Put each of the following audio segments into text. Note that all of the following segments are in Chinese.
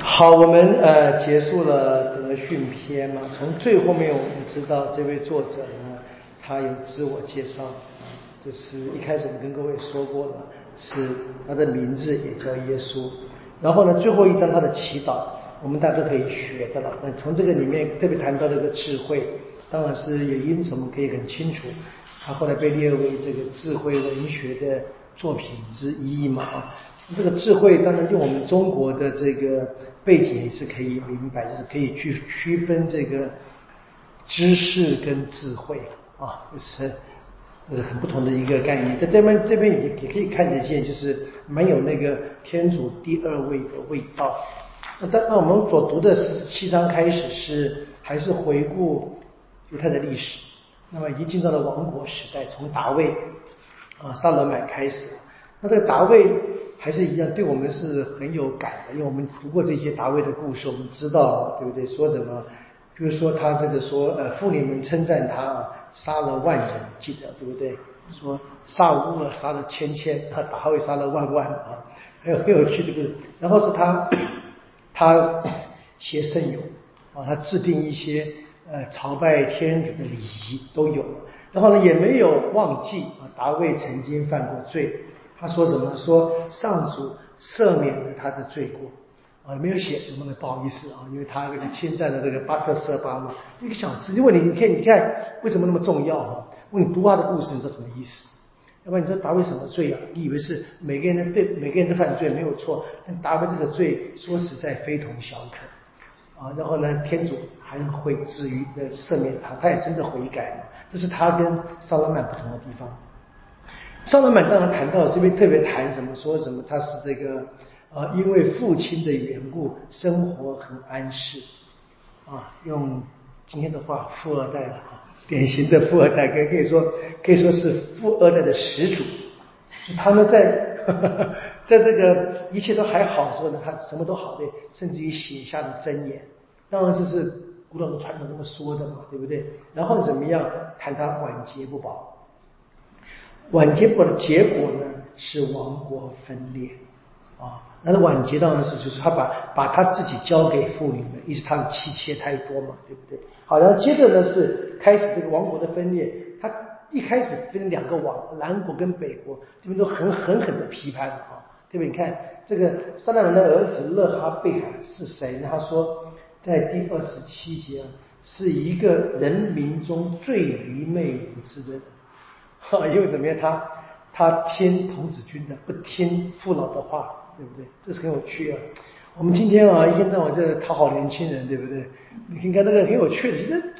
好，我们呃结束了德训篇嘛，从最后面我们知道这位作者呢，他有自我介绍，就是一开始我们跟各位说过了，是他的名字也叫耶稣，然后呢最后一章他的祈祷，我们大家都可以学的了。那从这个里面特别谈到这个智慧，当然是也因此我们可以很清楚，他后来被列为这个智慧文学的作品之一嘛啊。这个智慧当然用我们中国的这个背景也是可以明白，就是可以去区分这个知识跟智慧啊，就是呃很不同的一个概念。在这边这边也也可以看得见，就是没有那个天主第二位的味道。那当那我们所读的十七章开始是还是回顾犹太的历史，那么已经进到了王国时代，从大卫啊萨勒买开始。那这个大卫。还是一样，对我们是很有感的，因为我们读过这些达卫的故事，我们知道，对不对？说什么？比如说他这个说，呃，妇女们称赞他啊，杀了万人，记得对不对？说杀乌了杀了千千，他大卫杀了万万啊，很有很有趣的故事。然后是他 他写圣咏啊，他制定一些呃朝拜天主的礼仪都有，然后呢也没有忘记啊，达卫曾经犯过罪。他说什么？说上主赦免了他的罪过啊，没有写什么的，不好意思啊，因为他这个侵占了这个巴特瑟巴嘛，一个小字。因为你你看你看为什么那么重要哈？问你读他的故事，你知道什么意思？要不然你说达维什么罪啊？你以为是每个人的对每个人的犯罪没有错，但达维这个罪说实在非同小可啊。然后呢，天主还会至于的赦免他，他也真的悔改了。这是他跟萨拉曼不同的地方。上罗满当然谈到这边特别谈什么，说什么他是这个呃，因为父亲的缘故，生活很安适啊。用今天的话，富二代了啊，典型的富二代，可可以说可以说是富二代的始祖。他们在 在这个一切都还好的时候呢，他什么都好的，甚至于写下了箴言。当然这是古老的传统这么说的嘛，对不对？然后怎么样谈他晚节不保。晚节果的结果呢是王国分裂啊，那晚节当然是就是他把把他自己交给妇女们，意思他的妻妾太多嘛，对不对？好，然后接着呢是开始这个王国的分裂，他一开始分两个王，南国跟北国，这边都很狠狠的批判啊，这边？你看这个撒旦人的儿子勒哈贝海是谁？他说在第二十七节是一个人民中最愚昧无知的人。哈，因为怎么样？他他听童子军的，不听父老的话，对不对？这是很有趣啊。我们今天啊，一天到晚在讨好年轻人，对不对？你看那个很有趣的，其实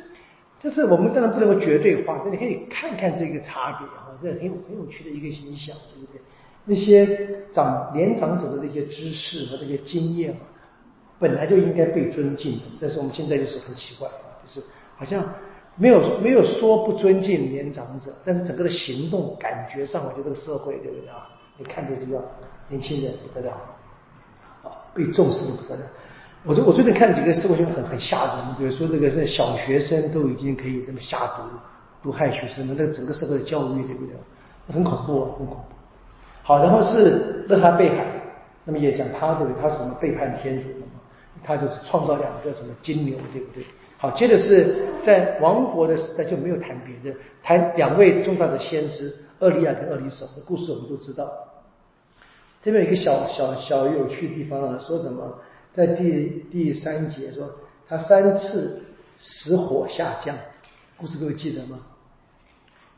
这是我们当然不能够绝对化，但你可以看看这个差别啊，这很有很有趣的一个形象，对不对？那些长年长者的那些知识和那些经验啊，本来就应该被尊敬的，但是我们现在就是很奇怪啊，就是好像。没有没有说不尊敬年长者，但是整个的行动感觉上，我觉得这个社会对不对啊？你看就知道，年轻人不得了，啊，被重视的不得了。我我最近看几个社会新闻，很很吓人，比如说这个是小学生都已经可以这么下毒，毒害学生了，那个整个社会的教育对不对？很恐怖啊，很恐怖。好，然后是勒哈贝海，那么也讲他对不对？他什么背叛天主？他就是创造两个什么金牛，对不对？好，接着是在王国的时代就没有谈别的，谈两位重大的先知厄利亚跟厄里手的故事，我们都知道。这边有一个小小小有趣的地方啊，说什么在第第三节说他三次使火下降，故事各位记得吗？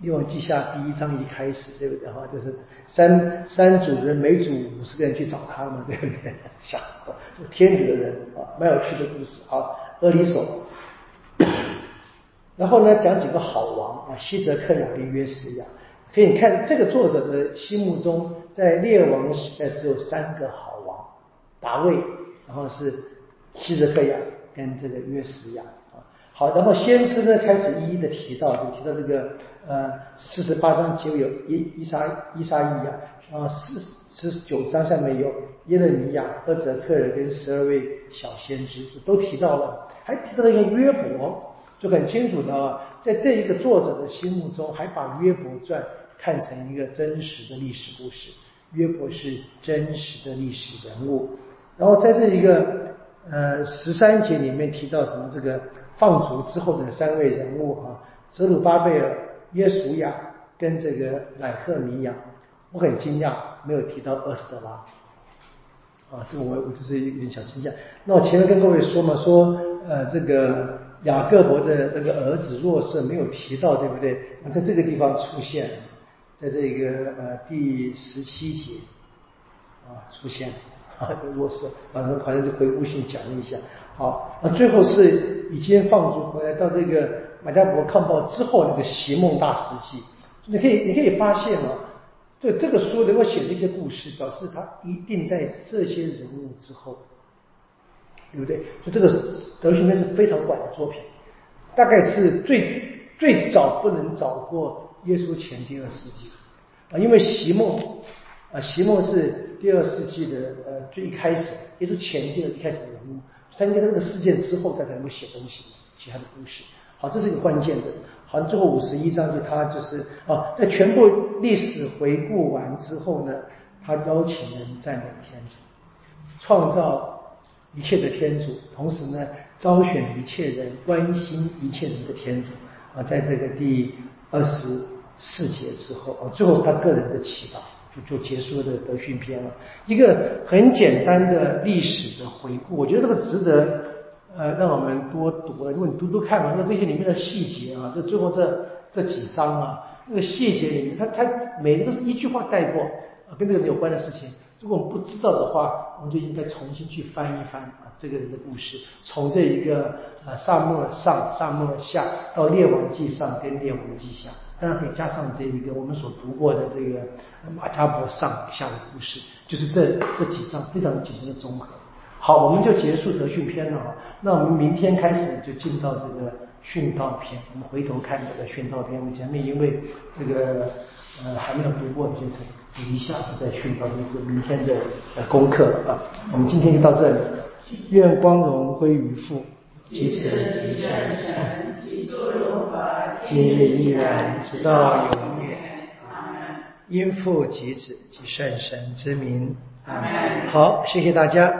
列王记下第一章一开始，对不对？哈，就是三三组人，每组五十个人去找他嘛，对不对？吓，这个天主的人啊，蛮有趣的故事。好，厄里手。然后呢，讲几个好王啊，西泽克雅跟约什亚。可以看这个作者的心目中，在列王时代只有三个好王：达卫，然后是西泽克雅跟这个约什亚啊。好，然后先知呢开始一一的提到，就提到这个呃四十八章结尾有伊伊莎伊莎伊亚啊，四十九章下面有耶勒米亚、赫泽克尔跟十二位小先知，都提到了，还提到了一个约伯。就很清楚的啊，在这一个作者的心目中，还把约伯传看成一个真实的历史故事。约伯是真实的历史人物，然后在这一个呃十三节里面提到什么这个放逐之后的三位人物啊，泽鲁巴贝尔、耶稣亚跟这个乃赫米亚，我很惊讶没有提到厄斯德拉，啊，这个我我就是有点小惊讶。那我前面跟各位说嘛，说呃这个雅各伯的那个儿子若瑟没有提到，对不对？那在这个地方出现，在这个呃第十七节啊出现。啊，这个弱势，反正好像就回顾性讲了一下。好，那最后是已经放逐回来到这个马加伯抗暴之后那个席梦大时期，你可以你可以发现啊，这这个书能够写这些故事，表示他一定在这些人物之后，对不对？所以这个德训篇是非常晚的作品，大概是最最早不能早过耶稣前第二世纪啊，因为席梦啊，席梦是。第二世纪的呃最一开始，也是前第二一开始人物，他应该在这个事件之后，他才能够写东西，写他的故事。好，这是一个关键的。好，最后五十一章就他就是啊，在全部历史回顾完之后呢，他邀请人赞美天主，创造一切的天主，同时呢，招选一切人，关心一切人的天主啊，在这个第二十四节之后啊，最后是他个人的祈祷。就就结束了德训篇了，一个很简单的历史的回顾，我觉得这个值得呃让我们多读。如果你读读看嘛，那这些里面的细节啊，这最后这这几章啊，那个细节里面，它它每个都是一句话带过，跟这个没有关的事情。如果我们不知道的话，我们就应该重新去翻一翻啊这个人的故事，从这一个呃萨母尔上、萨母尔下到列王记上跟列王记下。当然可以加上这一个我们所读过的这个马加伯上下的故事，就是这这几章非常简单的综合。好，我们就结束德训篇了哈。那我们明天开始就进到这个训道篇。我们回头看这个训道篇，我们前面因为这个呃还没有读过，就是一下再训道篇是明天的功课啊。我们今天就到这里，愿光荣归于父，即此即善神。今日依然，直到永远。因父及子及圣神之名。好，谢谢大家。